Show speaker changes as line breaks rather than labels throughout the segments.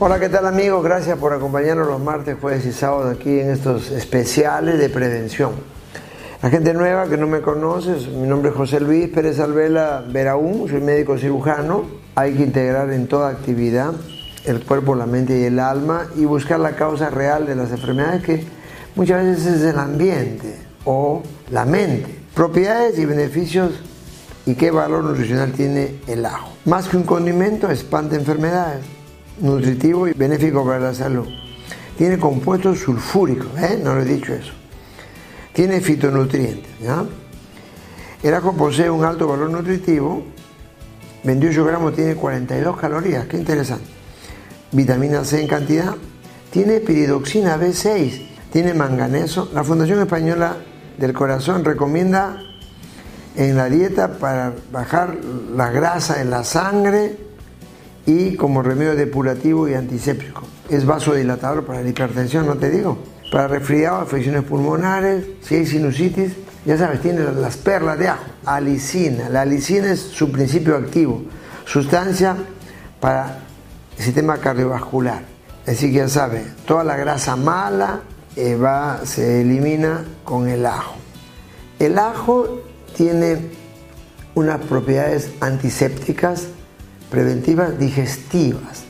Hola, ¿qué tal amigos? Gracias por acompañarnos los martes, jueves y sábados aquí en estos especiales de prevención. La gente nueva que no me conoce, mi nombre es José Luis Pérez Alvela Veraún, soy médico cirujano. Hay que integrar en toda actividad el cuerpo, la mente y el alma y buscar la causa real de las enfermedades que muchas veces es el ambiente o la mente. Propiedades y beneficios y qué valor nutricional tiene el ajo. Más que un condimento, espanta enfermedades nutritivo y benéfico para la salud. Tiene compuestos sulfúricos, ¿eh? no lo he dicho eso. Tiene fitonutrientes. El ajo posee un alto valor nutritivo, 28 gramos tiene 42 calorías, qué interesante. Vitamina C en cantidad, tiene piridoxina B6, tiene manganeso. La Fundación Española del Corazón recomienda en la dieta para bajar la grasa en la sangre, y como remedio depurativo y antiséptico. Es vasodilatador para la hipertensión, no te digo. Para resfriado, afecciones pulmonares, si hay sinusitis, ya sabes, tiene las perlas de ajo. Alicina. La alicina es su principio activo, sustancia para el sistema cardiovascular. Así que ya sabes, toda la grasa mala eh, va, se elimina con el ajo. El ajo tiene unas propiedades antisépticas preventivas digestivas.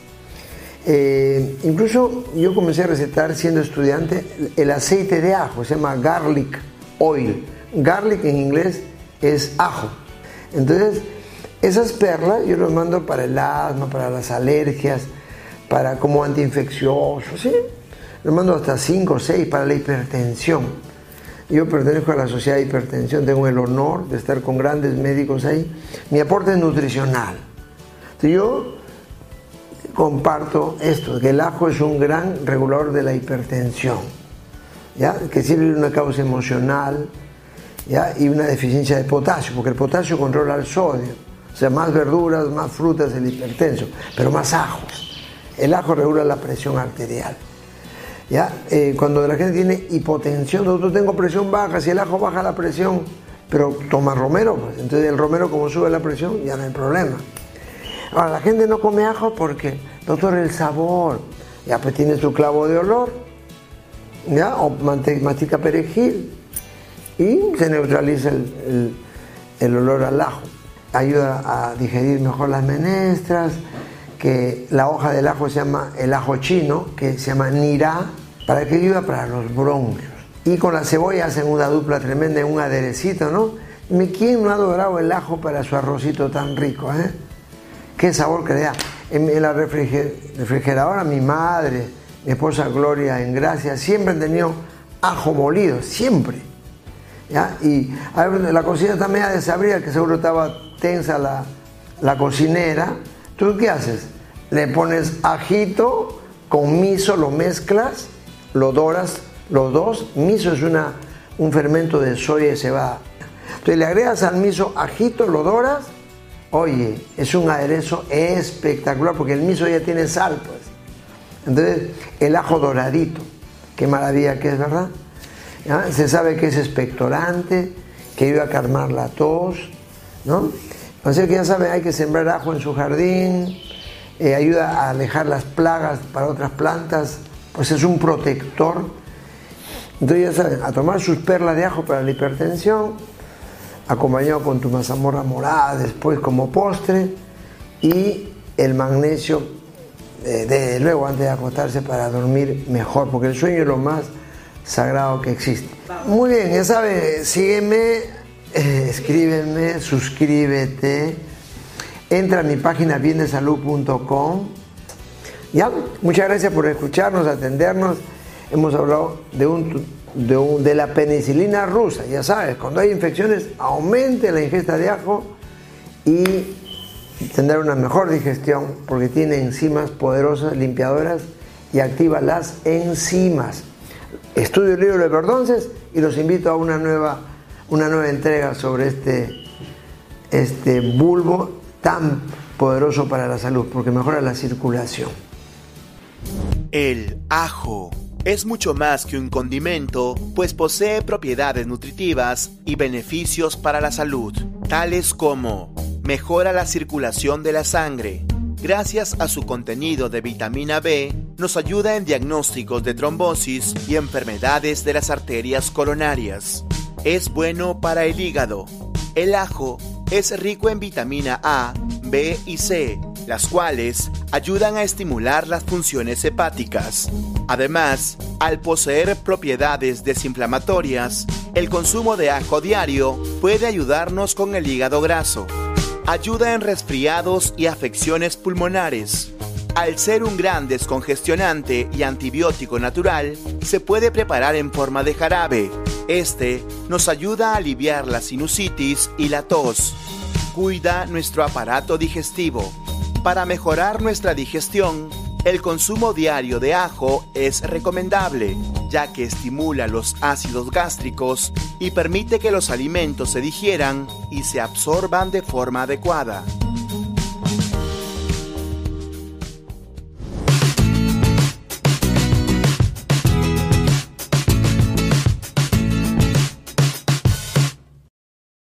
Eh, incluso yo comencé a recetar siendo estudiante el aceite de ajo, se llama garlic oil. Garlic en inglés es ajo. Entonces, esas perlas yo las mando para el asma, para las alergias, para como antiinfeccioso, ¿sí? Los mando hasta 5 o 6 para la hipertensión. Yo pertenezco a la Sociedad de Hipertensión, tengo el honor de estar con grandes médicos ahí. Mi aporte es nutricional yo comparto esto, que el ajo es un gran regulador de la hipertensión, ¿ya? que sirve una causa emocional ¿ya? y una deficiencia de potasio, porque el potasio controla el sodio. O sea, más verduras, más frutas, el hipertenso, pero más ajos. El ajo regula la presión arterial. ¿ya? Eh, cuando la gente tiene hipotensión, nosotros tengo presión baja, si el ajo baja la presión, pero toma romero, pues, entonces el romero como sube la presión, ya no hay problema. Ahora, la gente no come ajo porque, doctor, el sabor, ya pues tiene su clavo de olor, ya, o mastica perejil, y se neutraliza el, el, olor al ajo. Ayuda a digerir mejor las menestras, que la hoja del ajo se llama el ajo chino, que se llama nirá, para que ayuda para los bronquios. Y con la cebolla hacen una dupla tremenda, un aderecito, ¿no? ¿Quién no ha adorado el ajo para su arrocito tan rico, eh? Qué sabor que. En, la refrigeradora mi madre, mi esposa Gloria en Gracia, siempre han tenido ajo molido, siempre. ¿ya? Y la cocina está media desabrida, que seguro estaba tensa la, la cocinera. ¿Tú qué haces? Le pones ajito con miso, lo mezclas, lo doras los dos. Miso es una, un fermento de soya y cebada. Entonces le agregas al miso ajito, lo doras Oye, es un aderezo espectacular porque el miso ya tiene sal, pues. Entonces, el ajo doradito, qué maravilla que es, ¿verdad? Se sabe que es expectorante, que ayuda a calmar la tos, ¿no? Entonces, que ya saben, hay que sembrar ajo en su jardín, eh, ayuda a alejar las plagas para otras plantas, pues es un protector. Entonces, ya saben, a tomar sus perlas de ajo para la hipertensión, acompañado con tu mazamorra morada después como postre y el magnesio eh, de, luego antes de acostarse para dormir mejor, porque el sueño es lo más sagrado que existe. Muy bien, ya sabes, sígueme, eh, escríbeme, suscríbete, entra a mi página bienesalud.com. Ya, muchas gracias por escucharnos, atendernos. Hemos hablado de un de, la penicilina rusa. Ya sabes, cuando hay infecciones, aumente la ingesta de ajo y tendrá una mejor digestión porque tiene enzimas poderosas, limpiadoras y activa las enzimas. Estudio el libro de Verdonces y los invito a una nueva, una nueva entrega sobre este, este bulbo tan poderoso para la salud porque mejora la circulación.
El ajo es mucho más que un condimento, pues posee propiedades nutritivas y beneficios para la salud, tales como mejora la circulación de la sangre, gracias a su contenido de vitamina B, nos ayuda en diagnósticos de trombosis y enfermedades de las arterias coronarias. Es bueno para el hígado. El ajo es rico en vitamina A, B y C, las cuales ayudan a estimular las funciones hepáticas. Además, al poseer propiedades desinflamatorias, el consumo de ajo diario puede ayudarnos con el hígado graso. Ayuda en resfriados y afecciones pulmonares. Al ser un gran descongestionante y antibiótico natural, se puede preparar en forma de jarabe. Este nos ayuda a aliviar la sinusitis y la tos. Cuida nuestro aparato digestivo. Para mejorar nuestra digestión, el consumo diario de ajo es recomendable, ya que estimula los ácidos gástricos y permite que los alimentos se digieran y se absorban de forma adecuada.